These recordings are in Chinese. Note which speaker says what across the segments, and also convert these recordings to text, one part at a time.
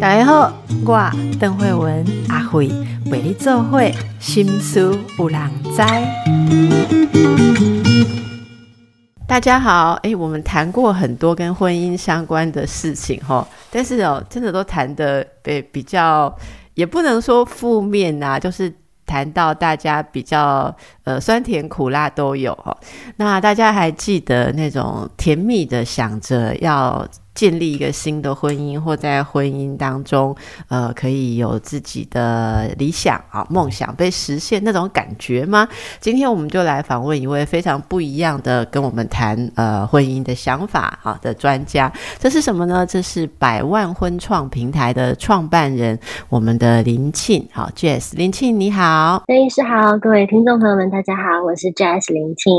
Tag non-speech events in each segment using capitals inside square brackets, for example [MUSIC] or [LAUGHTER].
Speaker 1: 大家好，我邓慧文阿慧为你做会心思有人知。大家好，哎，我们谈过很多跟婚姻相关的事情哈，但是哦，真的都谈的比比较，也不能说负面呐，就是谈到大家比较呃酸甜苦辣都有哈。那大家还记得那种甜蜜的想着要。建立一个新的婚姻，或在婚姻当中，呃，可以有自己的理想啊、梦想被实现那种感觉吗？今天我们就来访问一位非常不一样的跟我们谈呃婚姻的想法啊的专家。这是什么呢？这是百万婚创平台的创办人，我们的林庆。好，Jazz，林庆你好，
Speaker 2: 林医师好，各位听众朋友们，大家好，我是 Jazz 林庆。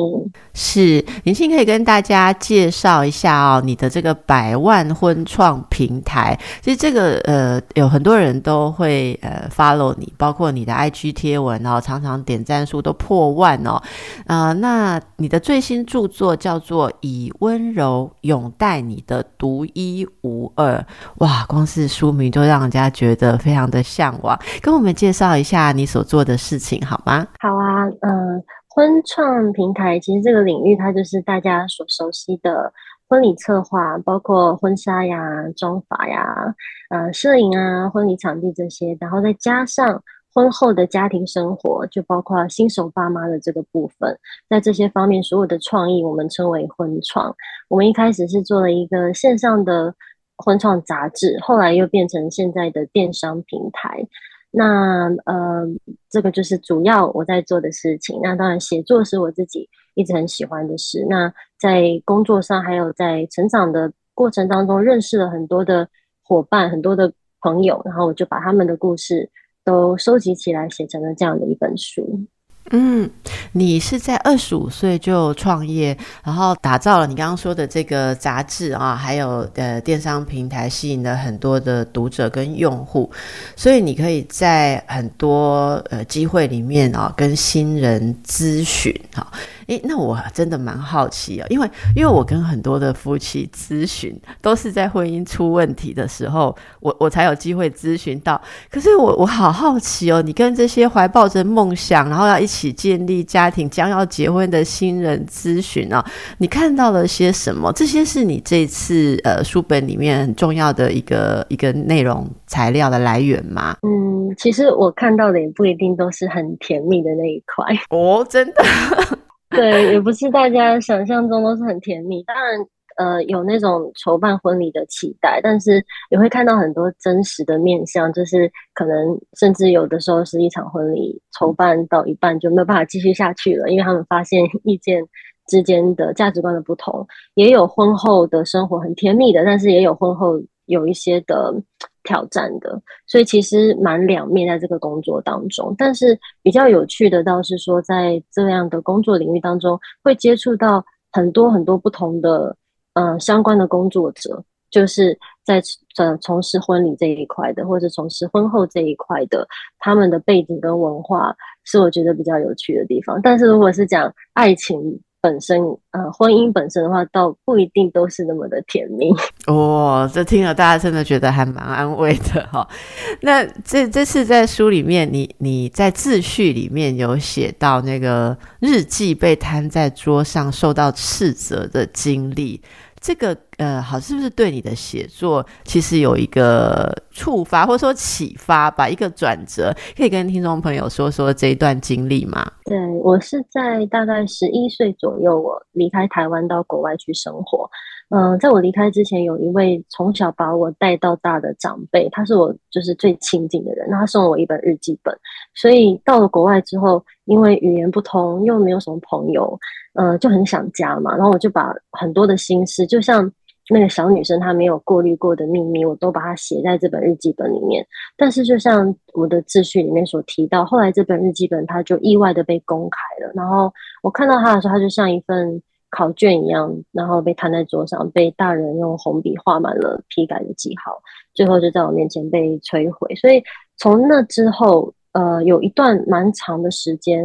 Speaker 1: 是林庆，可以跟大家介绍一下哦，你的这个百。万万婚创平台，其实这个呃，有很多人都会呃 follow 你，包括你的 IG 贴文哦，常常点赞数都破万哦。啊，那你的最新著作叫做《以温柔拥戴你的独一无二》，哇，光是书名就让人家觉得非常的向往。跟我们介绍一下你所做的事情好吗？
Speaker 2: 好啊，嗯，婚创平台其实这个领域它就是大家所熟悉的。婚礼策划包括婚纱呀、妆发呀、呃、摄影啊、婚礼场地这些，然后再加上婚后的家庭生活，就包括新手爸妈的这个部分，在这些方面所有的创意，我们称为婚创。我们一开始是做了一个线上的婚创杂志，后来又变成现在的电商平台。那呃，这个就是主要我在做的事情。那当然，写作是我自己一直很喜欢的事。那在工作上，还有在成长的过程当中，认识了很多的伙伴，很多的朋友，然后我就把他们的故事都收集起来，写成了这样的一本书。
Speaker 1: 嗯，你是在二十五岁就创业，然后打造了你刚刚说的这个杂志啊，还有呃电商平台，吸引了很多的读者跟用户，所以你可以在很多呃机会里面啊，跟新人咨询哈。诶，那我真的蛮好奇哦，因为因为我跟很多的夫妻咨询，都是在婚姻出问题的时候，我我才有机会咨询到。可是我我好好奇哦，你跟这些怀抱着梦想，然后要一起建立家庭、将要结婚的新人咨询啊，你看到了些什么？这些是你这次呃书本里面很重要的一个一个内容材料的来源吗？
Speaker 2: 嗯，其实我看到的也不一定都是很甜蜜的那一块
Speaker 1: 哦，真的。[LAUGHS]
Speaker 2: 对，也不是大家想象中都是很甜蜜。当然，呃，有那种筹办婚礼的期待，但是也会看到很多真实的面相，就是可能甚至有的时候是一场婚礼筹办到一半就没有办法继续下去了，因为他们发现 [LAUGHS] 意见之间的价值观的不同。也有婚后的生活很甜蜜的，但是也有婚后有一些的。挑战的，所以其实蛮两面在这个工作当中。但是比较有趣的倒是说，在这样的工作领域当中，会接触到很多很多不同的呃相关的工作者，就是在呃从事婚礼这一块的，或者从事婚后这一块的，他们的背景跟文化是我觉得比较有趣的地方。但是如果是讲爱情，本身，呃，婚姻本身的话，倒不一定都是那么的甜蜜。[LAUGHS]
Speaker 1: 哦，这听了大家真的觉得还蛮安慰的哈。[LAUGHS] 那这这次在书里面，你你在自序里面有写到那个日记被摊在桌上受到斥责的经历。这个呃，好，是不是对你的写作其实有一个触发，或者说启发吧？一个转折，可以跟听众朋友说说这一段经历吗？
Speaker 2: 对我是在大概十一岁左右，我离开台湾到国外去生活。嗯，在我离开之前，有一位从小把我带到大的长辈，他是我就是最亲近的人。那他送了我一本日记本，所以到了国外之后，因为语言不通，又没有什么朋友，呃，就很想家嘛。然后我就把很多的心事，就像那个小女生她没有过滤过的秘密，我都把它写在这本日记本里面。但是，就像我的秩序里面所提到，后来这本日记本它就意外的被公开了。然后我看到它的时候，它就像一份。考卷一样，然后被摊在桌上，被大人用红笔画满了批改的记号，最后就在我面前被摧毁。所以从那之后，呃，有一段蛮长的时间，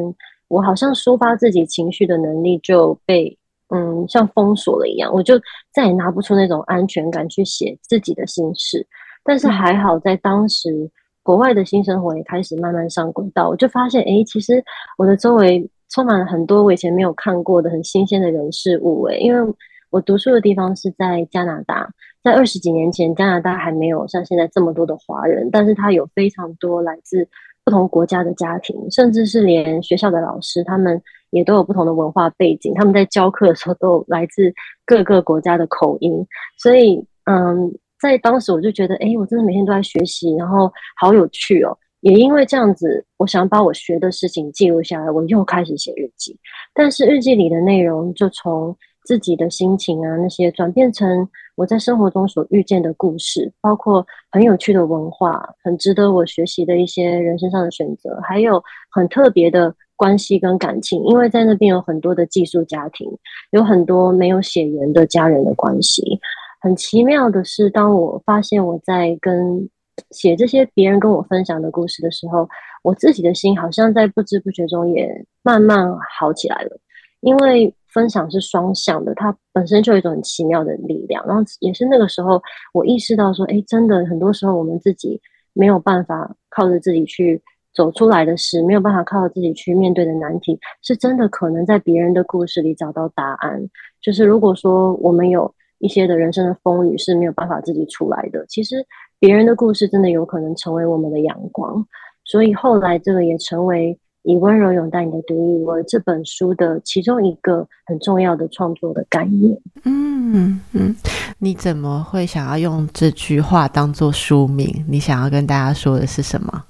Speaker 2: 我好像抒发自己情绪的能力就被嗯，像封锁了一样，我就再也拿不出那种安全感去写自己的心事。但是还好，在当时国外的新生活也开始慢慢上轨道，我就发现，哎，其实我的周围充满了很多我以前没有看过的很新鲜的人事物。哎，因为我读书的地方是在加拿大，在二十几年前，加拿大还没有像现在这么多的华人，但是它有非常多来自不同国家的家庭，甚至是连学校的老师，他们也都有不同的文化背景，他们在教课的时候都有来自各个国家的口音，所以，嗯。在当时我就觉得，哎，我真的每天都在学习，然后好有趣哦。也因为这样子，我想把我学的事情记录下来，我又开始写日记。但是日记里的内容就从自己的心情啊那些转变成我在生活中所遇见的故事，包括很有趣的文化，很值得我学习的一些人生上的选择，还有很特别的关系跟感情。因为在那边有很多的寄宿家庭，有很多没有血缘的家人的关系。很奇妙的是，当我发现我在跟写这些别人跟我分享的故事的时候，我自己的心好像在不知不觉中也慢慢好起来了。因为分享是双向的，它本身就有一种很奇妙的力量。然后也是那个时候，我意识到说，哎，真的很多时候我们自己没有办法靠着自己去走出来的事，没有办法靠着自己去面对的难题，是真的可能在别人的故事里找到答案。就是如果说我们有。一些的人生的风雨是没有办法自己出来的。其实别人的故事真的有可能成为我们的阳光，所以后来这个也成为以温柔拥戴你的独一无二这本书的其中一个很重要的创作的概念。
Speaker 1: 嗯嗯，你怎么会想要用这句话当做书名？你想要跟大家说的是什么？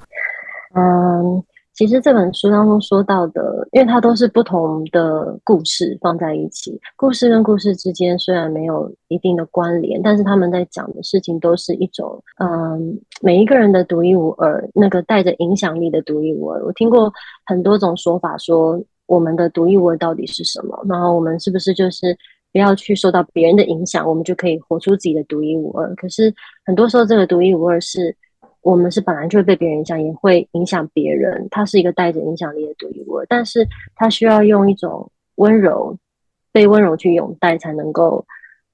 Speaker 2: 嗯。其实这本书当中说到的，因为它都是不同的故事放在一起，故事跟故事之间虽然没有一定的关联，但是他们在讲的事情都是一种，嗯，每一个人的独一无二，那个带着影响力的独一无二。我听过很多种说法，说我们的独一无二到底是什么？然后我们是不是就是不要去受到别人的影响，我们就可以活出自己的独一无二？可是很多时候，这个独一无二是。我们是本来就会被别人影响，也会影响别人。他是一个带着影响力的独一无二，但是他需要用一种温柔，被温柔去拥戴，才能够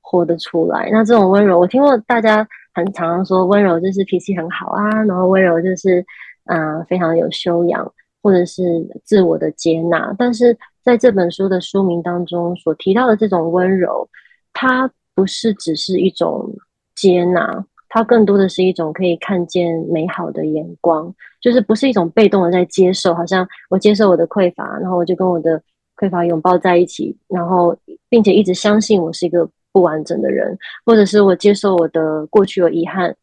Speaker 2: 活得出来。那这种温柔，我听过大家很常常说，温柔就是脾气很好啊，然后温柔就是嗯非常有修养，或者是自我的接纳。但是在这本书的书名当中所提到的这种温柔，它不是只是一种接纳。它更多的是一种可以看见美好的眼光，就是不是一种被动的在接受，好像我接受我的匮乏，然后我就跟我的匮乏拥抱在一起，然后并且一直相信我是一个不完整的人，或者是我接受我的过去有遗憾，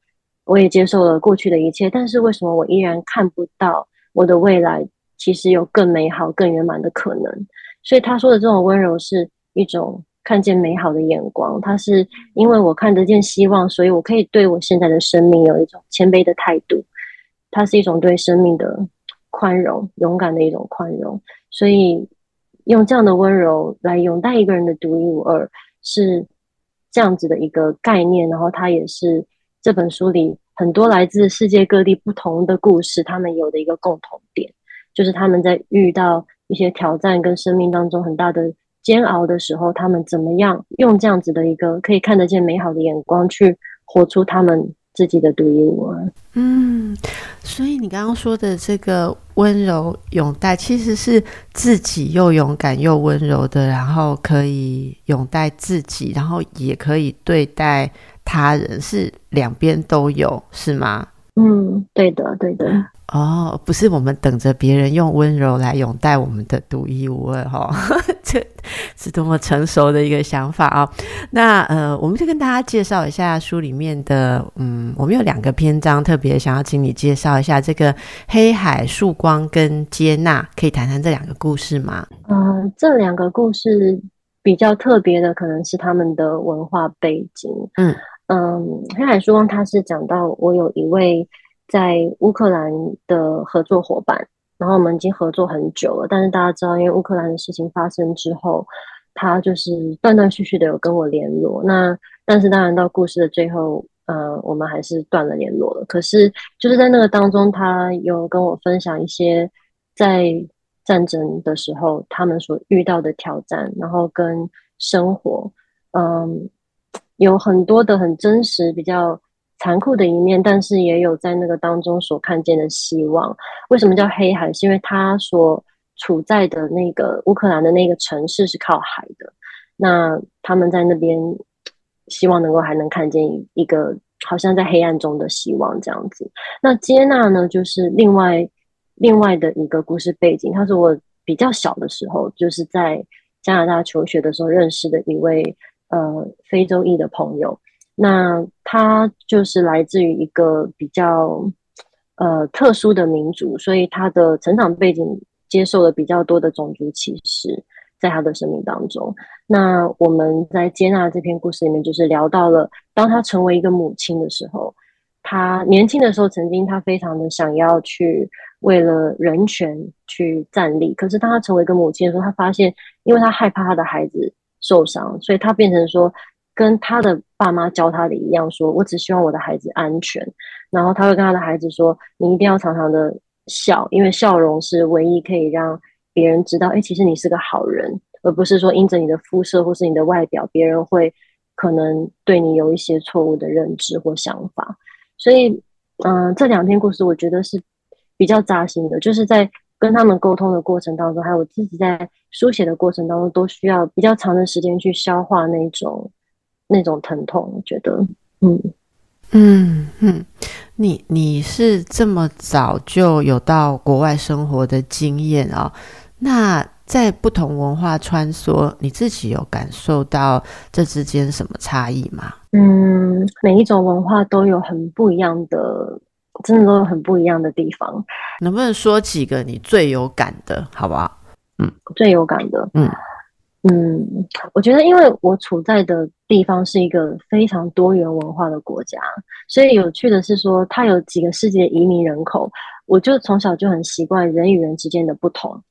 Speaker 2: 我也接受了过去的一切，但是为什么我依然看不到我的未来其实有更美好、更圆满的可能？所以他说的这种温柔是一种。看见美好的眼光，它是因为我看得见希望，所以我可以对我现在的生命有一种谦卑的态度。它是一种对生命的宽容、勇敢的一种宽容。所以用这样的温柔来拥戴一个人的独一无二，是这样子的一个概念。然后它也是这本书里很多来自世界各地不同的故事，他们有的一个共同点，就是他们在遇到一些挑战跟生命当中很大的。煎熬的时候，他们怎么样用这样子的一个可以看得见美好的眼光去活出他们自己的独一无二？
Speaker 1: 嗯，所以你刚刚说的这个温柔拥戴，其实是自己又勇敢又温柔的，然后可以拥戴自己，然后也可以对待他人，是两边都有，是吗？
Speaker 2: 嗯，对的，对的。
Speaker 1: 哦，不是我们等着别人用温柔来拥戴我们的独一无二哈，[LAUGHS] 这是多么成熟的一个想法啊！那呃，我们就跟大家介绍一下书里面的，嗯，我们有两个篇章，特别想要请你介绍一下这个黑海、曙光跟接纳，可以谈谈这两个故事吗？
Speaker 2: 嗯，这两个故事比较特别的，可能是他们的文化背景。嗯。嗯，黑海曙光他是讲到我有一位在乌克兰的合作伙伴，然后我们已经合作很久了。但是大家知道，因为乌克兰的事情发生之后，他就是断断续续的有跟我联络。那但是当然到故事的最后，呃，我们还是断了联络了。可是就是在那个当中，他有跟我分享一些在战争的时候他们所遇到的挑战，然后跟生活，嗯，有很多的很真实、比较残酷的一面，但是也有在那个当中所看见的希望。为什么叫黑海？是因为它所处在的那个乌克兰的那个城市是靠海的，那他们在那边希望能够还能看见一个好像在黑暗中的希望这样子。那接纳呢，就是另外另外的一个故事背景，他是我比较小的时候，就是在加拿大求学的时候认识的一位呃非洲裔的朋友。那他就是来自于一个比较呃特殊的民族，所以他的成长背景。接受了比较多的种族歧视，在他的生命当中。那我们在接纳这篇故事里面，就是聊到了，当他成为一个母亲的时候，他年轻的时候，曾经他非常的想要去为了人权去站立。可是当他成为一个母亲的时候，他发现，因为他害怕他的孩子受伤，所以他变成说，跟他的爸妈教他的一样，说我只希望我的孩子安全。然后他会跟他的孩子说，你一定要常常的。笑，因为笑容是唯一可以让别人知道，哎，其实你是个好人，而不是说因着你的肤色或是你的外表，别人会可能对你有一些错误的认知或想法。所以，嗯，这两篇故事我觉得是比较扎心的，就是在跟他们沟通的过程当中，还有我自己在书写的过程当中，都需要比较长的时间去消化那种那种疼痛。我觉得，嗯。
Speaker 1: 嗯嗯，你你是这么早就有到国外生活的经验啊？那在不同文化穿梭，你自己有感受到这之间什么差异吗？
Speaker 2: 嗯，每一种文化都有很不一样的，真的都有很不一样的地方。
Speaker 1: 能不能说几个你最有感的，好不好？
Speaker 2: 嗯，最有感的，嗯。嗯，我觉得，因为我处在的地方是一个非常多元文化的国家，所以有趣的是说，它有几个世界移民人口，我就从小就很习惯人与人之间的不同，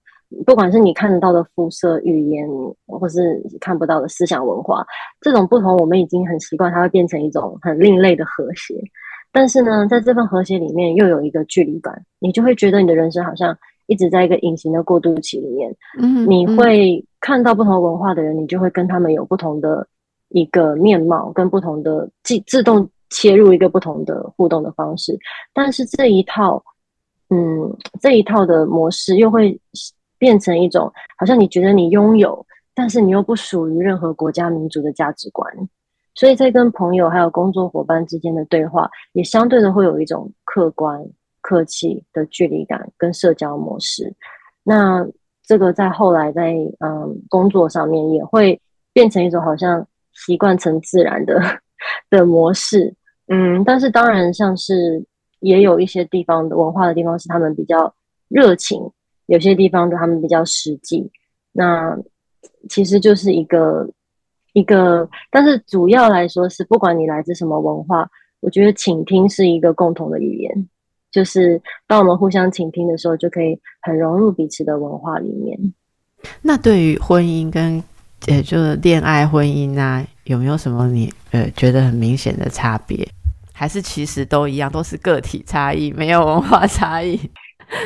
Speaker 2: 不管是你看得到的肤色、语言，或是看不到的思想文化，这种不同，我们已经很习惯，它会变成一种很另类的和谐。但是呢，在这份和谐里面，又有一个距离感，你就会觉得你的人生好像。一直在一个隐形的过渡期里面，嗯，你会看到不同文化的人，你就会跟他们有不同的一个面貌，跟不同的自自动切入一个不同的互动的方式。但是这一套，嗯，这一套的模式又会变成一种，好像你觉得你拥有，但是你又不属于任何国家民族的价值观。所以在跟朋友还有工作伙伴之间的对话，也相对的会有一种客观。客气的距离感跟社交模式，那这个在后来在嗯工作上面也会变成一种好像习惯成自然的的模式，嗯，但是当然像是也有一些地方的文化的地方是他们比较热情，有些地方的他们比较实际，那其实就是一个一个，但是主要来说是不管你来自什么文化，我觉得倾听是一个共同的语言。就是当我们互相倾听的时候，就可以很融入彼此的文化里面。
Speaker 1: 那对于婚姻跟呃，就是恋爱婚姻啊，有没有什么你呃觉得很明显的差别？还是其实都一样，都是个体差异，没有文化差异？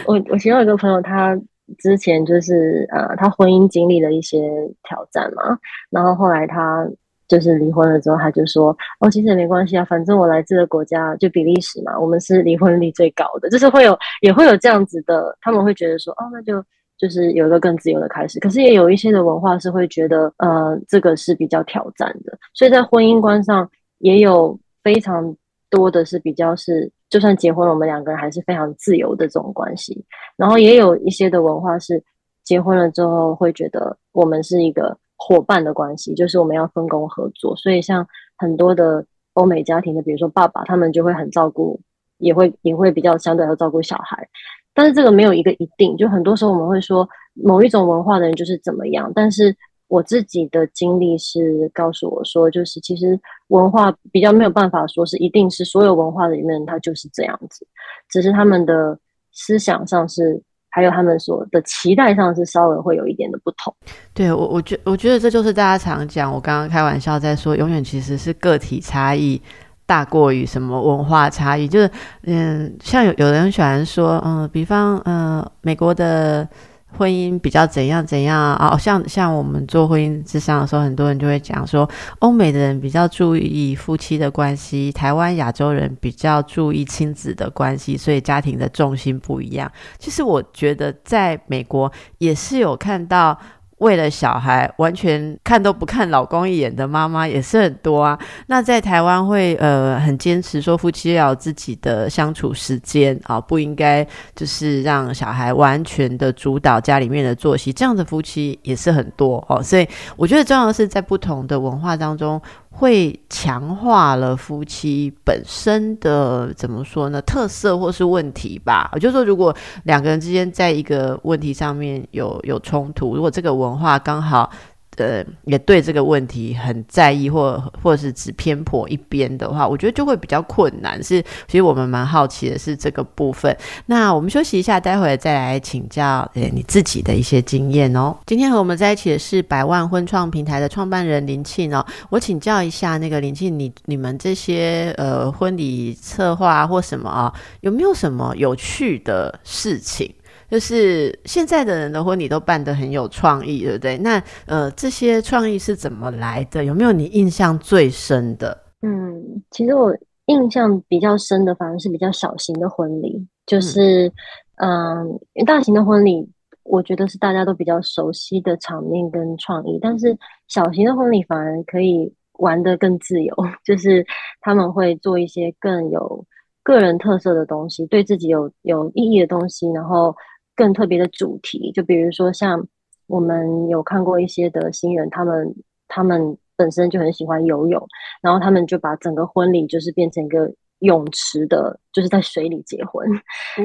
Speaker 2: 我我其中有一个朋友，他之前就是呃，他婚姻经历了一些挑战嘛，然后后来他。就是离婚了之后，他就说：“哦，其实也没关系啊，反正我来自的国家就比利时嘛，我们是离婚率最高的，就是会有也会有这样子的，他们会觉得说，哦，那就就是有一个更自由的开始。可是也有一些的文化是会觉得，呃，这个是比较挑战的，所以在婚姻观上也有非常多的是比较是，就算结婚了，我们两个人还是非常自由的这种关系。然后也有一些的文化是结婚了之后会觉得我们是一个。”伙伴的关系就是我们要分工合作，所以像很多的欧美家庭的，比如说爸爸，他们就会很照顾，也会也会比较相对要照顾小孩。但是这个没有一个一定，就很多时候我们会说某一种文化的人就是怎么样。但是我自己的经历是告诉我说，就是其实文化比较没有办法说是一定是所有文化里面它就是这样子，只是他们的思想上是。还有他们所的期待上是稍微会有一点的不同。
Speaker 1: 对我，我觉我觉得这就是大家常讲，我刚刚开玩笑在说，永远其实是个体差异大过于什么文化差异。就是嗯，像有有人喜欢说，嗯，比方嗯，美国的婚姻比较怎样怎样啊？像像我们做婚姻之商的时候，很多人就会讲说，欧美的人比较注意夫妻的关系，台湾亚洲人比较注意亲子的关系，所以家庭的重心不一样。其实我觉得在美国也是有看到。为了小孩完全看都不看老公一眼的妈妈也是很多啊。那在台湾会呃很坚持说夫妻要有自己的相处时间啊，不应该就是让小孩完全的主导家里面的作息，这样的夫妻也是很多哦。所以我觉得重要的是在不同的文化当中。会强化了夫妻本身的怎么说呢？特色或是问题吧。我就说，如果两个人之间在一个问题上面有有冲突，如果这个文化刚好。呃，也对这个问题很在意，或或者是只偏颇一边的话，我觉得就会比较困难。是，其实我们蛮好奇的是这个部分。那我们休息一下，待会再来请教呃你自己的一些经验哦。今天和我们在一起的是百万婚创平台的创办人林庆哦。我请教一下，那个林庆，你你们这些呃婚礼策划或什么啊，有没有什么有趣的事情？就是现在的人的婚礼都办得很有创意，对不对？那呃，这些创意是怎么来的？有没有你印象最深的？
Speaker 2: 嗯，其实我印象比较深的反而是比较小型的婚礼，就是嗯，大型的婚礼我觉得是大家都比较熟悉的场面跟创意，但是小型的婚礼反而可以玩得更自由，就是他们会做一些更有个人特色的东西，对自己有有意义的东西，然后。更特别的主题，就比如说像我们有看过一些的新人，他们他们本身就很喜欢游泳，然后他们就把整个婚礼就是变成一个泳池的，就是在水里结婚，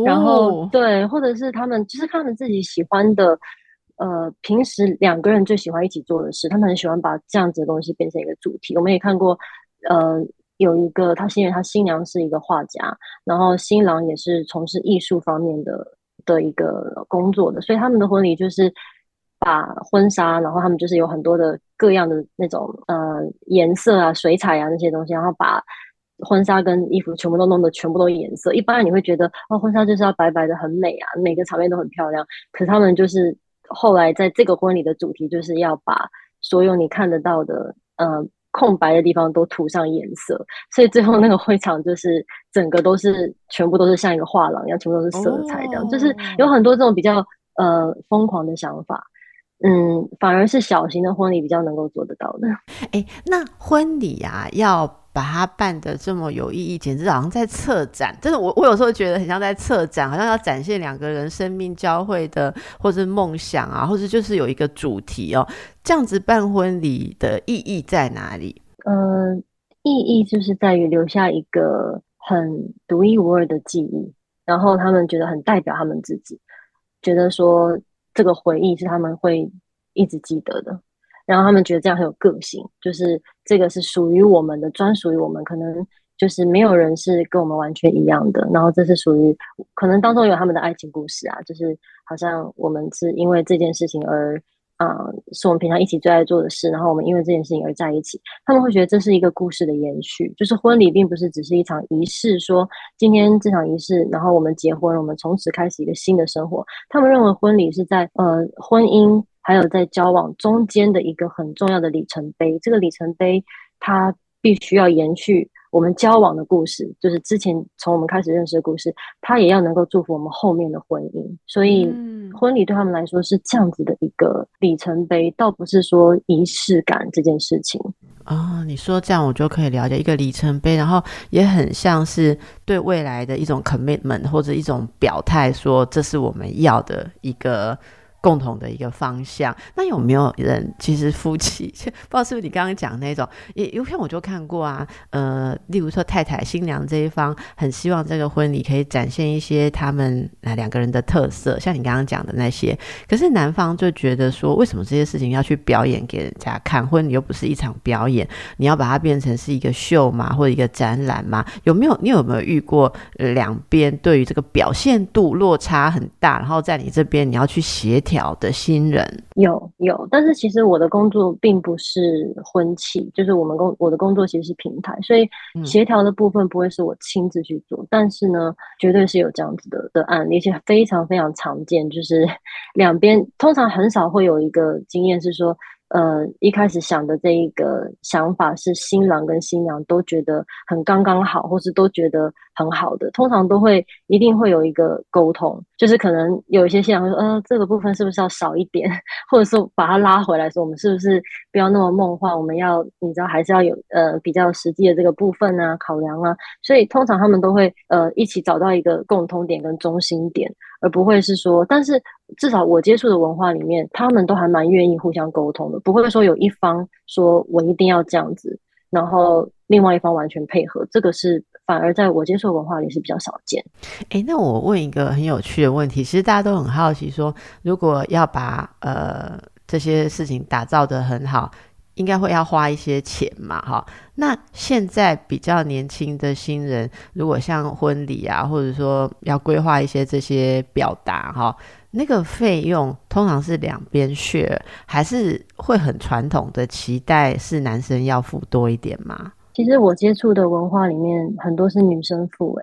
Speaker 2: 然后对，或者是他们就是他们自己喜欢的，呃，平时两个人最喜欢一起做的事，他们很喜欢把这样子的东西变成一个主题。我们也看过，呃，有一个他新人，他新娘是一个画家，然后新郎也是从事艺术方面的。的一个工作的，所以他们的婚礼就是把婚纱，然后他们就是有很多的各样的那种呃颜色啊、水彩啊那些东西，然后把婚纱跟衣服全部都弄得全部都颜色。一般你会觉得哦，婚纱就是要白白的很美啊，每个场面都很漂亮。可是他们就是后来在这个婚礼的主题就是要把所有你看得到的呃。空白的地方都涂上颜色，所以最后那个会场就是整个都是全部都是像一个画廊一样，全部都是色彩这样，就是有很多这种比较呃疯狂的想法。嗯，反而是小型的婚礼比较能够做得到的。
Speaker 1: 哎，那婚礼啊要。把它办的这么有意义，简直好像在策展。真的，我我有时候觉得很像在策展，好像要展现两个人生命交汇的，或者梦想啊，或者就是有一个主题哦。这样子办婚礼的意义在哪里？
Speaker 2: 呃，意义就是在于留下一个很独一无二的记忆，然后他们觉得很代表他们自己，觉得说这个回忆是他们会一直记得的。然后他们觉得这样很有个性，就是这个是属于我们的，专属于我们，可能就是没有人是跟我们完全一样的。然后这是属于可能当中有他们的爱情故事啊，就是好像我们是因为这件事情而啊，是我们平常一起最爱做的事，然后我们因为这件事情而在一起。他们会觉得这是一个故事的延续，就是婚礼并不是只是一场仪式，说今天这场仪式，然后我们结婚，我们从此开始一个新的生活。他们认为婚礼是在呃婚姻。还有在交往中间的一个很重要的里程碑，这个里程碑它必须要延续我们交往的故事，就是之前从我们开始认识的故事，它也要能够祝福我们后面的婚姻。所以，婚礼对他们来说是这样子的一个里程碑，倒不是说仪式感这件事情
Speaker 1: 啊。你说这样，我就可以了解一个里程碑，然后也很像是对未来的一种 commitment 或者一种表态，说这是我们要的一个。共同的一个方向，那有没有人其实夫妻 [LAUGHS] 不知道是不是你刚刚讲那种？也有片我就看过啊，呃，例如说太太新娘这一方很希望这个婚礼可以展现一些他们那两个人的特色，像你刚刚讲的那些。可是男方就觉得说，为什么这些事情要去表演给人家看？婚礼又不是一场表演，你要把它变成是一个秀嘛，或者一个展览嘛？有没有你有没有遇过两边对于这个表现度落差很大，然后在你这边你要去协调？调的新人？
Speaker 2: 有有，但是其实我的工作并不是婚庆，就是我们工我的工作其实是平台，所以协调的部分不会是我亲自去做，但是呢，绝对是有这样子的的案例，而且非常非常常见，就是 [LAUGHS] 两边通常很少会有一个经验是说。呃，一开始想的这一个想法是新郎跟新娘都觉得很刚刚好，或是都觉得很好的，通常都会一定会有一个沟通，就是可能有一些新郎会说，呃，这个部分是不是要少一点，[LAUGHS] 或者说把它拉回来，说我们是不是不要那么梦幻，我们要你知道还是要有呃比较实际的这个部分啊考量啊，所以通常他们都会呃一起找到一个共通点跟中心点。而不会是说，但是至少我接触的文化里面，他们都还蛮愿意互相沟通的，不会说有一方说我一定要这样子，然后另外一方完全配合，这个是反而在我接受文化里是比较少见。
Speaker 1: 哎，那我问一个很有趣的问题，其实大家都很好奇，说如果要把呃这些事情打造的很好。应该会要花一些钱嘛，哈。那现在比较年轻的新人，如果像婚礼啊，或者说要规划一些这些表达，哈，那个费用通常是两边 share，还是会很传统的期待是男生要付多一点吗？
Speaker 2: 其实我接触的文化里面很多是女生付，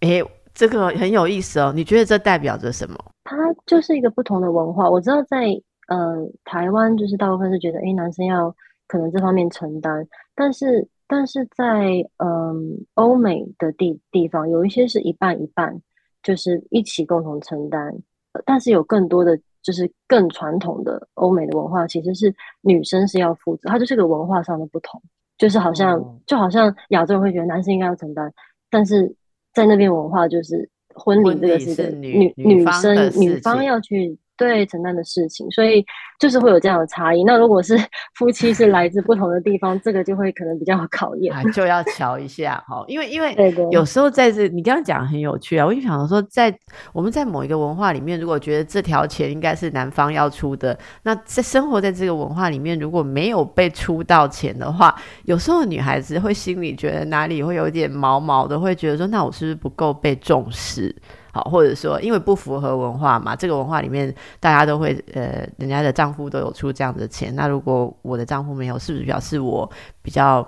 Speaker 2: 哎，
Speaker 1: 哎，这个很有意思哦。你觉得这代表着什么？[LAUGHS]
Speaker 2: 它就是一个不同的文化。我知道在。呃，台湾就是大部分是觉得，哎，男生要可能这方面承担，但是但是在嗯欧美的地地方，有一些是一半一半，就是一起共同承担，但是有更多的就是更传统的欧美的文化，其实是女生是要负责，它就是个文化上的不同，就是好像就好像亚洲人会觉得男生应该要承担，但是在那边文化就是婚礼这个
Speaker 1: 是
Speaker 2: 女女生女方要去。对承担的事情，所以就是会有这样的差异。那如果是夫妻是来自不同的地方，这个就会可能比较考验，啊
Speaker 1: 就要瞧一下哈。因为因为有时候在这，你刚刚讲很有趣啊。我就想说，在我们在某一个文化里面，如果觉得这条钱应该是男方要出的，那在生活在这个文化里面，如果没有被出到钱的话，有时候女孩子会心里觉得哪里会有点毛毛的，会觉得说，那我是不是不够被重视？好，或者说因为不符合文化嘛，这个文化里面大家都会呃，人家的丈夫都有出这样的钱，那如果我的丈夫没有，是不是表示我比较？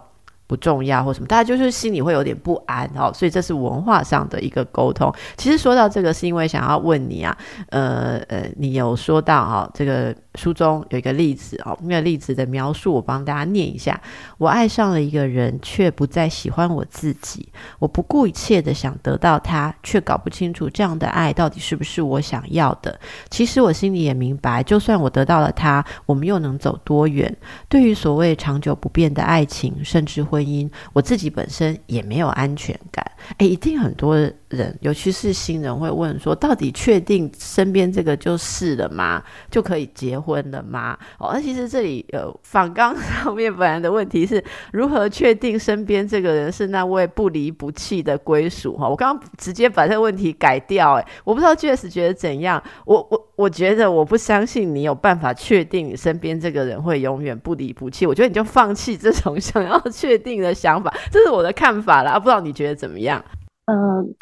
Speaker 1: 不重要或什么，大家就是心里会有点不安哦，所以这是文化上的一个沟通。其实说到这个，是因为想要问你啊，呃呃，你有说到哈，这个书中有一个例子哦，那个例子的描述我帮大家念一下：我爱上了一个人，却不再喜欢我自己，我不顾一切的想得到他，却搞不清楚这样的爱到底是不是我想要的。其实我心里也明白，就算我得到了他，我们又能走多远？对于所谓长久不变的爱情，甚至会。因我自己本身也没有安全感，哎，一定很多人，尤其是新人会问说，到底确定身边这个就是了吗？就可以结婚了吗？哦，那其实这里呃，反刚 [LAUGHS] 上面本来的问题是如何确定身边这个人是那位不离不弃的归属？哈，我刚刚直接把这个问题改掉，哎，我不知道 JS 觉得怎样？我我我觉得我不相信你有办法确定你身边这个人会永远不离不弃，我觉得你就放弃这种 [LAUGHS] 想要确定。的想法，[LAUGHS] 这是我的看法啦，不知道你觉得怎么样？
Speaker 2: 嗯，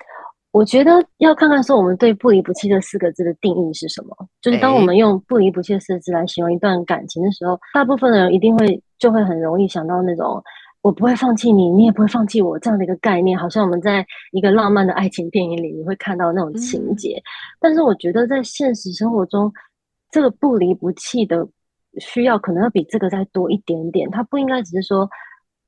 Speaker 2: 我觉得要看看说我们对“不离不弃”这四个字的定义是什么。就是当我们用“不离不弃”四个字来形容一段感情的时候，大部分的人一定会就会很容易想到那种“我不会放弃你，你也不会放弃我”这样的一个概念，好像我们在一个浪漫的爱情电影里你会看到那种情节。但是我觉得在现实生活中，这个“不离不弃”的需要可能要比这个再多一点点。它不应该只是说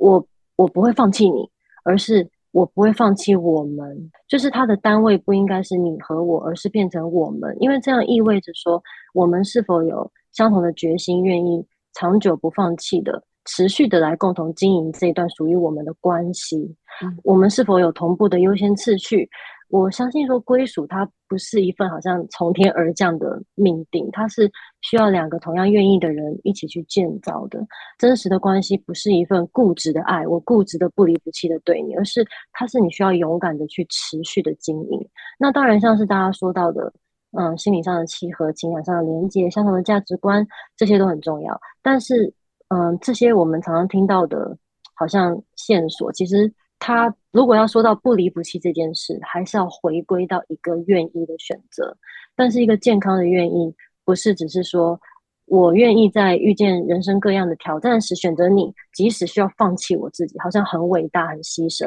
Speaker 2: 我。我不会放弃你，而是我不会放弃我们。就是它的单位不应该是你和我，而是变成我们，因为这样意味着说，我们是否有相同的决心，愿意长久不放弃的、持续的来共同经营这一段属于我们的关系。我们是否有同步的优先次序？我相信说归属它不是一份好像从天而降的命定，它是需要两个同样愿意的人一起去建造的。真实的关系不是一份固执的爱，我固执的不离不弃的对你，而是它是你需要勇敢的去持续的经营。那当然像是大家说到的，嗯，心理上的契合、情感上的连接、相同的价值观，这些都很重要。但是，嗯，这些我们常常听到的，好像线索，其实。他如果要说到不离不弃这件事，还是要回归到一个愿意的选择。但是一个健康的愿意，不是只是说我愿意在遇见人生各样的挑战时选择你，即使需要放弃我自己，好像很伟大、很牺牲。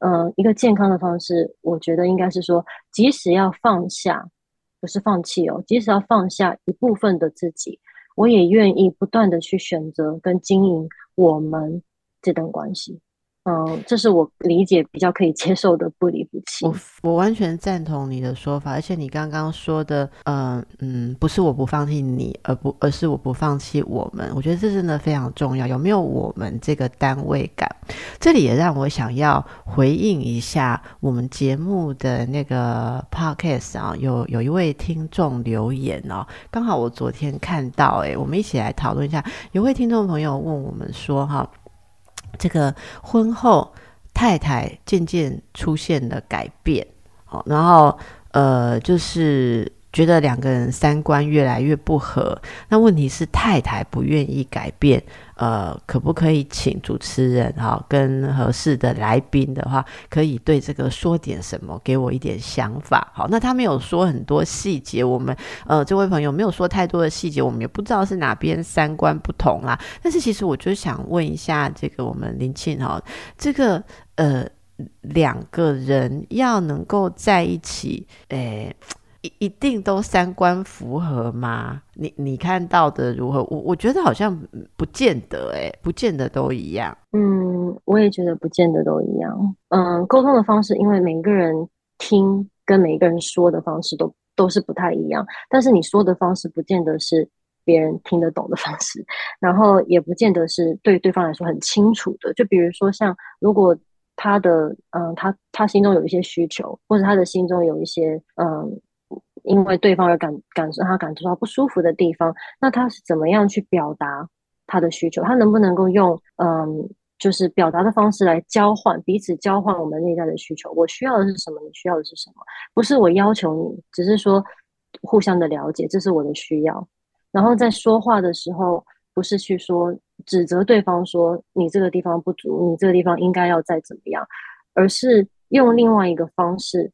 Speaker 2: 嗯，一个健康的方式，我觉得应该是说，即使要放下，不是放弃哦，即使要放下一部分的自己，我也愿意不断的去选择跟经营我们这段关系。嗯，这是我理解比较可以接受的不离不弃。
Speaker 1: 我我完全赞同你的说法，而且你刚刚说的，嗯嗯，不是我不放弃你，而不而是我不放弃我们。我觉得这真的非常重要。有没有我们这个单位感？这里也让我想要回应一下我们节目的那个 podcast 啊，有有一位听众留言哦，刚好我昨天看到，哎，我们一起来讨论一下。有位听众朋友问我们说，哈。这个婚后太太渐渐出现了改变，好，然后呃，就是觉得两个人三观越来越不合。那问题是太太不愿意改变。呃，可不可以请主持人哈，跟合适的来宾的话，可以对这个说点什么，给我一点想法。好，那他没有说很多细节，我们呃，这位朋友没有说太多的细节，我们也不知道是哪边三观不同啦。但是其实我就想问一下，这个我们林庆哈，这个呃，两个人要能够在一起，诶。一一定都三观符合吗？你你看到的如何？我我觉得好像不见得，哎，不见得都一样。
Speaker 2: 嗯，我也觉得不见得都一样。嗯，沟通的方式，因为每个人听跟每个人说的方式都都是不太一样。但是你说的方式，不见得是别人听得懂的方式，[LAUGHS] 然后也不见得是对对方来说很清楚的。就比如说，像如果他的嗯，他他心中有一些需求，或者他的心中有一些嗯。因为对方而感感受他感受到不舒服的地方，那他是怎么样去表达他的需求？他能不能够用嗯，就是表达的方式来交换彼此交换我们内在的需求？我需要的是什么？你需要的是什么？不是我要求你，只是说互相的了解，这是我的需要。然后在说话的时候，不是去说指责对方说你这个地方不足，你这个地方应该要再怎么样，而是用另外一个方式。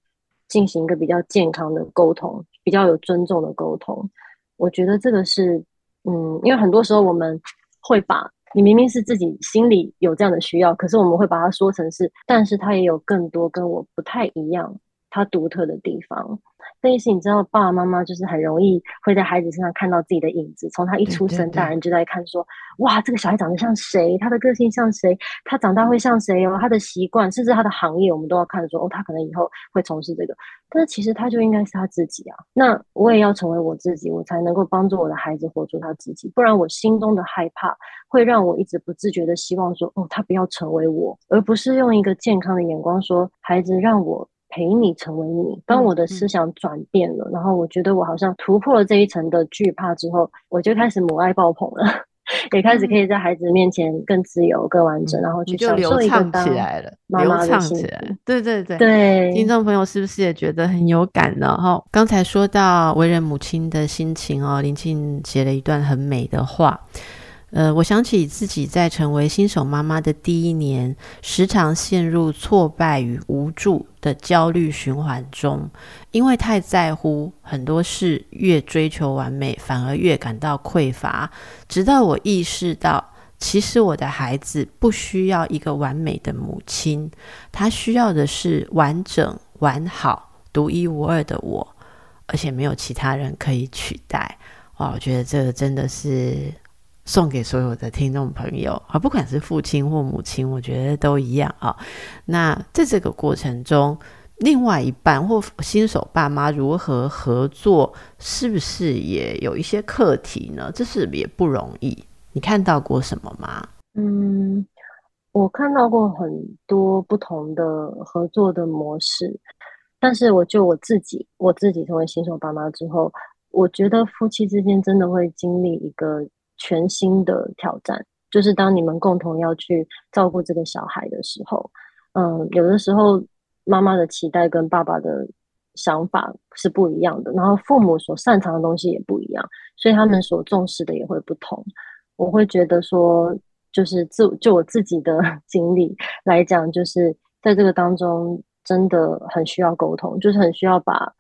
Speaker 2: 进行一个比较健康的沟通，比较有尊重的沟通，我觉得这个是，嗯，因为很多时候我们会把你明明是自己心里有这样的需要，可是我们会把它说成是，但是它也有更多跟我不太一样，它独特的地方。但是你知道，爸爸妈妈就是很容易会在孩子身上看到自己的影子。从他一出生，大人就在看说：“哇，这个小孩长得像谁？他的个性像谁？他长大会像谁哦？他的习惯，甚至他的行业，我们都要看说哦，他可能以后会从事这个。但是其实他就应该是他自己啊。那我也要成为我自己，我才能够帮助我的孩子活出他自己。不然我心中的害怕会让我一直不自觉的希望说哦，他不要成为我，而不是用一个健康的眼光说孩子让我。”陪你成为你，当我的思想转变了，然后我觉得我好像突破了这一层的惧怕之后，我就开始母爱爆棚了，[LAUGHS] 也开始可以在孩子面前更自由、更完整，然后去享受一个
Speaker 1: 起来了，
Speaker 2: 妈妈
Speaker 1: 的起来。对对对
Speaker 2: 对，
Speaker 1: 听众朋友是不是也觉得很有感呢？哈，刚才说到为人母亲的心情哦，林静写了一段很美的话。呃，我想起自己在成为新手妈妈的第一年，时常陷入挫败与无助的焦虑循环中，因为太在乎很多事，越追求完美，反而越感到匮乏。直到我意识到，其实我的孩子不需要一个完美的母亲，他需要的是完整、完好、独一无二的我，而且没有其他人可以取代。哇，我觉得这个真的是。送给所有的听众朋友啊，不管是父亲或母亲，我觉得都一样啊。那在这个过程中，另外一半或新手爸妈如何合作，是不是也有一些课题呢？这是也不容易。你看到过什么吗？
Speaker 2: 嗯，我看到过很多不同的合作的模式，但是我就我自己，我自己成为新手爸妈之后，我觉得夫妻之间真的会经历一个。全新的挑战，就是当你们共同要去照顾这个小孩的时候，嗯，有的时候妈妈的期待跟爸爸的想法是不一样的，然后父母所擅长的东西也不一样，所以他们所重视的也会不同。我会觉得说，就是自就我自己的 [LAUGHS] 经历来讲，就是在这个当中真的很需要沟通，就是很需要把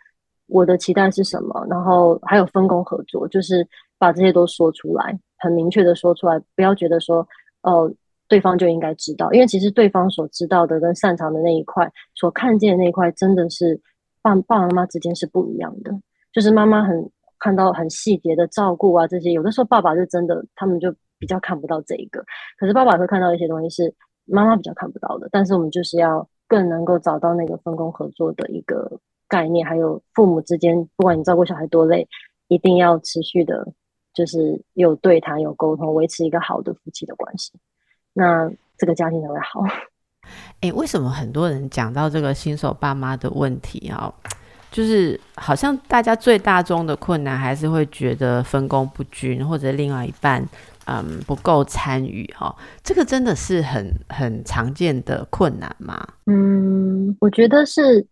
Speaker 2: 我的期待是什么，然后还有分工合作，就是把这些都说出来，很明确的说出来，不要觉得说哦对方就应该知道，因为其实对方所知道的跟擅长的那一块，所看见的那一块，真的是爸爸爸妈妈之间是不一样的。就是妈妈很看到很细节的照顾啊，这些有的时候爸爸是真的，他们就比较看不到这一个，可是爸爸会看到一些东西是妈妈比较看不到的，但是我们就是要更能够找到那个分工合作的一个。概念还有父母之间，不管你照顾小孩多累，一定要持续的，就是有对谈、有沟通，维持一个好的夫妻的关系，那这个家庭才会好。[LAUGHS]
Speaker 1: 哎，为什么很多人讲到这个新手爸妈的问题啊，就是好像大家最大宗的困难还是会觉得分工不均，或者另外一半嗯不够参与哈，这个真的是很很常见的困难吗？
Speaker 2: 嗯，我觉得是。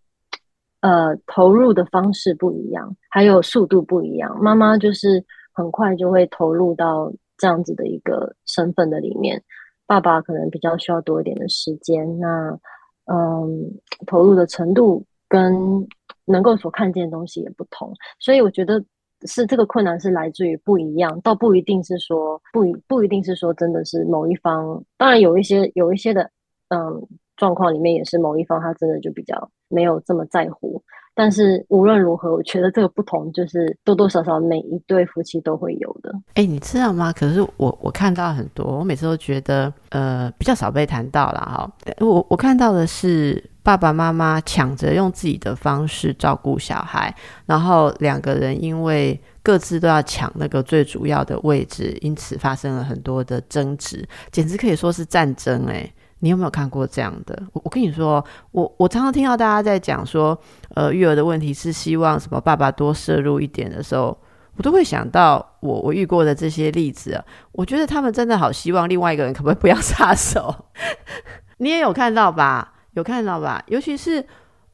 Speaker 2: 呃，投入的方式不一样，还有速度不一样。妈妈就是很快就会投入到这样子的一个身份的里面，爸爸可能比较需要多一点的时间。那嗯，投入的程度跟能够所看见的东西也不同，所以我觉得是这个困难是来自于不一样，倒不一定是说不一不一定是说真的是某一方，当然有一些有一些的嗯状况里面也是某一方他真的就比较。没有这么在乎，但是无论如何，我觉得这个不同就是多多少少每一对夫妻都会有的。
Speaker 1: 哎，你知道吗？可是我我看到很多，我每次都觉得呃比较少被谈到了哈。我我看到的是爸爸妈妈抢着用自己的方式照顾小孩，然后两个人因为各自都要抢那个最主要的位置，因此发生了很多的争执，简直可以说是战争哎。你有没有看过这样的？我我跟你说，我我常常听到大家在讲说，呃，育儿的问题是希望什么爸爸多摄入一点的时候，我都会想到我我遇过的这些例子啊。我觉得他们真的好希望另外一个人可不可以不要插手。[LAUGHS] 你也有看到吧？有看到吧？尤其是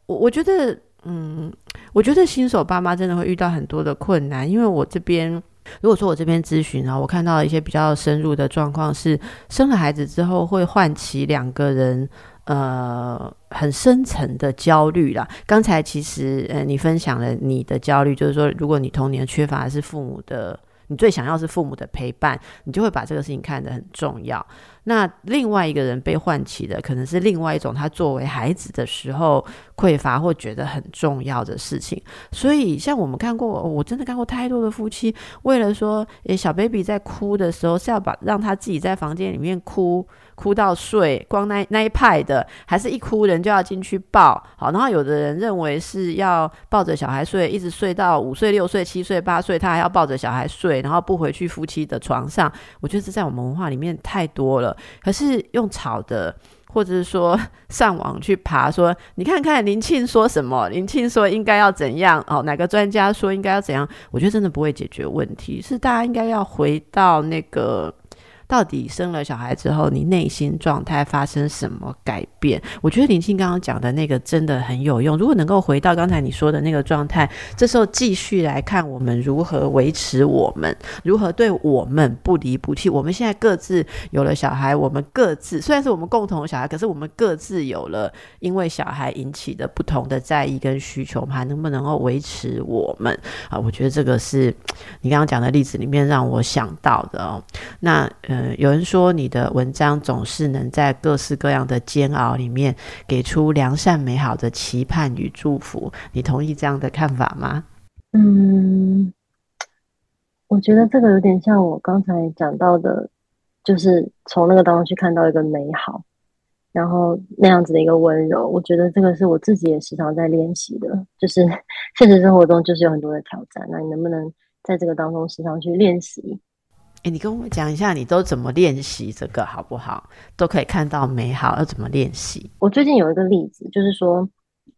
Speaker 1: 我，我觉得，嗯，我觉得新手爸妈真的会遇到很多的困难，因为我这边。如果说我这边咨询啊，我看到一些比较深入的状况是，生了孩子之后会唤起两个人呃很深层的焦虑啦。刚才其实呃你分享了你的焦虑，就是说如果你童年缺乏的是父母的。你最想要是父母的陪伴，你就会把这个事情看得很重要。那另外一个人被唤起的，可能是另外一种他作为孩子的时候匮乏或觉得很重要的事情。所以，像我们看过，我真的看过太多的夫妻，为了说，诶，小 baby 在哭的时候是要把让他自己在房间里面哭。哭到睡，光那那一派的，还是一哭人就要进去抱。好，然后有的人认为是要抱着小孩睡，一直睡到五岁、六岁、七岁、八岁，他还要抱着小孩睡，然后不回去夫妻的床上。我觉得这在我们文化里面太多了。可是用吵的，或者是说 [LAUGHS] 上网去爬，说你看看林庆说什么，林庆说应该要怎样哦，哪个专家说应该要怎样？我觉得真的不会解决问题，是大家应该要回到那个。到底生了小孩之后，你内心状态发生什么改变？我觉得林庆刚刚讲的那个真的很有用。如果能够回到刚才你说的那个状态，这时候继续来看我们如何维持我们，如何对我们不离不弃。我们现在各自有了小孩，我们各自虽然是我们共同的小孩，可是我们各自有了因为小孩引起的不同的在意跟需求，还能不能够维持我们啊？我觉得这个是你刚刚讲的例子里面让我想到的哦。那呃。嗯，有人说你的文章总是能在各式各样的煎熬里面给出良善美好的期盼与祝福，你同意这样的看法吗？
Speaker 2: 嗯，我觉得这个有点像我刚才讲到的，就是从那个当中去看到一个美好，然后那样子的一个温柔。我觉得这个是我自己也时常在练习的，就是现实生活中就是有很多的挑战，那你能不能在这个当中时常去练习？
Speaker 1: 哎，你跟我讲一下，你都怎么练习这个好不好？都可以看到美好，要怎么练习？
Speaker 2: 我最近有一个例子，就是说，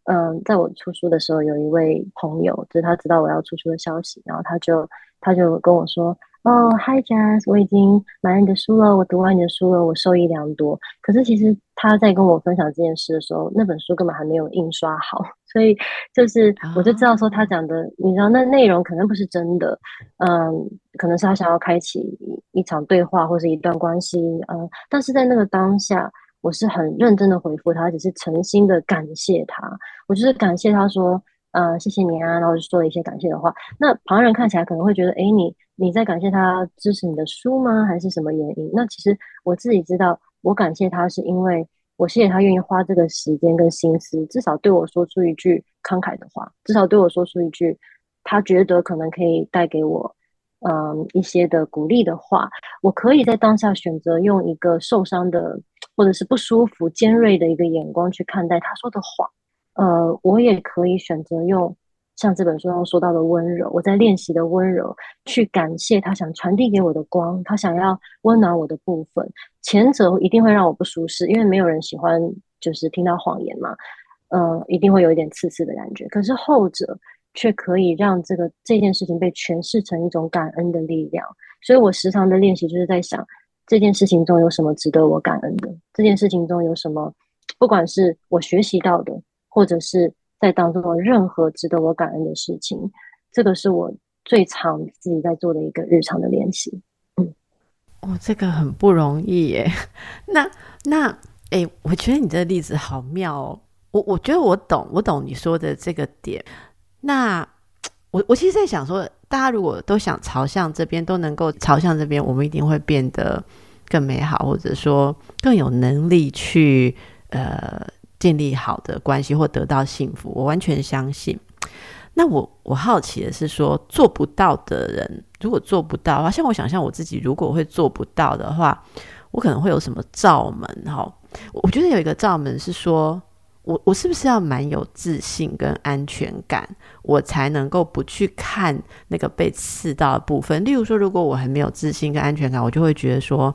Speaker 2: 嗯，在我出书的时候，有一位朋友，就是他知道我要出书的消息，然后他就他就跟我说。哦，Hi Jazz，我已经买了你的书了，我读完你的书了，我受益良多。可是其实他在跟我分享这件事的时候，那本书根本还没有印刷好，所以就是我就知道说他讲的，你知道那内容可能不是真的，嗯，可能是他想要开启一场对话或是一段关系，嗯，但是在那个当下，我是很认真的回复他，只是诚心的感谢他，我就是感谢他说。呃，谢谢你啊，然后就说了一些感谢的话。那旁人看起来可能会觉得，哎，你你在感谢他支持你的书吗？还是什么原因？那其实我自己知道，我感谢他是因为我谢谢他愿意花这个时间跟心思，至少对我说出一句慷慨的话，至少对我说出一句他觉得可能可以带给我嗯一些的鼓励的话。我可以在当下选择用一个受伤的或者是不舒服、尖锐的一个眼光去看待他说的话。呃，我也可以选择用像这本书中说到的温柔，我在练习的温柔，去感谢他想传递给我的光，他想要温暖我的部分。前者一定会让我不舒适，因为没有人喜欢就是听到谎言嘛，呃，一定会有一点刺刺的感觉。可是后者却可以让这个这件事情被诠释成一种感恩的力量。所以我时常的练习就是在想，这件事情中有什么值得我感恩的？这件事情中有什么，不管是我学习到的。或者是在当中任何值得我感恩的事情，这个是我最常自己在做的一个日常的练习。嗯，
Speaker 1: 哦，这个很不容易耶。[LAUGHS] 那那哎，我觉得你这个例子好妙哦。我我觉得我懂，我懂你说的这个点。那我我其实在想说，大家如果都想朝向这边，都能够朝向这边，我们一定会变得更美好，或者说更有能力去呃。建立好的关系或得到幸福，我完全相信。那我我好奇的是说，做不到的人，如果做不到的话，像我想象我自己，如果会做不到的话，我可能会有什么罩门？哈，我觉得有一个罩门是说，我我是不是要蛮有自信跟安全感，我才能够不去看那个被刺到的部分？例如说，如果我很没有自信跟安全感，我就会觉得说，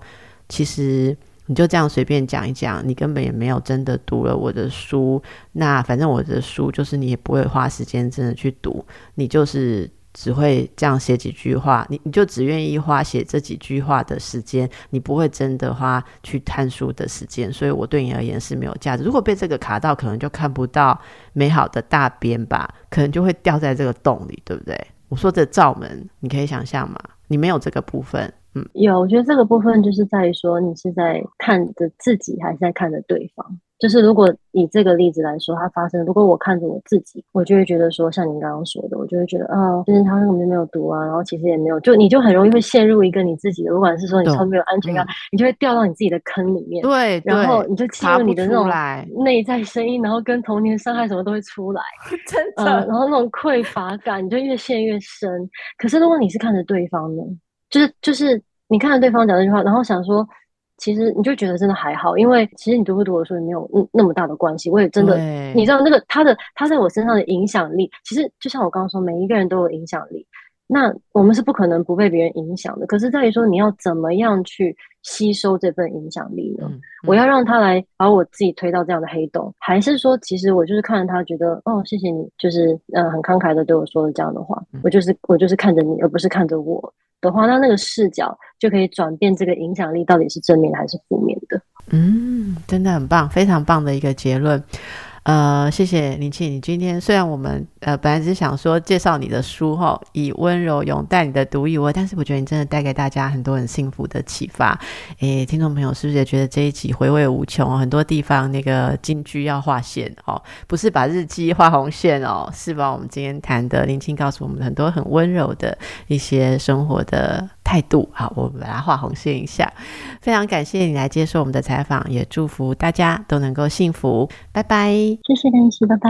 Speaker 1: 其实。你就这样随便讲一讲，你根本也没有真的读了我的书。那反正我的书就是你也不会花时间真的去读，你就是只会这样写几句话，你你就只愿意花写这几句话的时间，你不会真的花去看书的时间。所以我对你而言是没有价值。如果被这个卡到，可能就看不到美好的大边吧，可能就会掉在这个洞里，对不对？我说的罩门，你可以想象吗？你没有这个部分。
Speaker 2: 有，我觉得这个部分就是在于说，你是在看着自己，还是在看着对方？就是如果以这个例子来说，它发生，如果我看着我自己，我就会觉得说，像您刚刚说的，我就会觉得，啊，就是他根本就没有读啊，然后其实也没有，就你就很容易会陷入一个你自己的，不管是说你超没有安全感，你就会掉到你自己的坑里面，
Speaker 1: 对，
Speaker 2: 然后你就进入你的那种内在声音，然后跟童年伤害什么都会出来，[LAUGHS]
Speaker 1: 真的，
Speaker 2: 然后那种匮乏感，你就越陷越深。可是如果你是看着对方呢？就是就是你看着对方讲这句话，然后想说，其实你就觉得真的还好，因为其实你读不读的书也没有那么大的关系。我也真的，你知道那个他的他在我身上的影响力，其实就像我刚刚说，每一个人都有影响力。那我们是不可能不被别人影响的，可是在于说你要怎么样去吸收这份影响力呢？我要让他来把我自己推到这样的黑洞，还是说其实我就是看着他觉得哦，谢谢你，就是呃很慷慨的对我说了这样的话，我就是我就是看着你，而不是看着我。的话，那那个视角就可以转变这个影响力到底是正面还是负面的。
Speaker 1: 嗯，真的很棒，非常棒的一个结论。呃，谢谢林庆，你今天虽然我们呃本来只是想说介绍你的书哈，以温柔拥戴你的独一无二，但是我觉得你真的带给大家很多很幸福的启发。诶，听众朋友是不是也觉得这一集回味无穷？很多地方那个金句要画线哦，不是把日记画红线哦，是把我们今天谈的林庆告诉我们很多很温柔的一些生活的态度。好，我们把它画红线一下。非常感谢你来接受我们的采访，也祝福大家都能够幸福。拜拜。
Speaker 2: 谢谢练习，拜拜。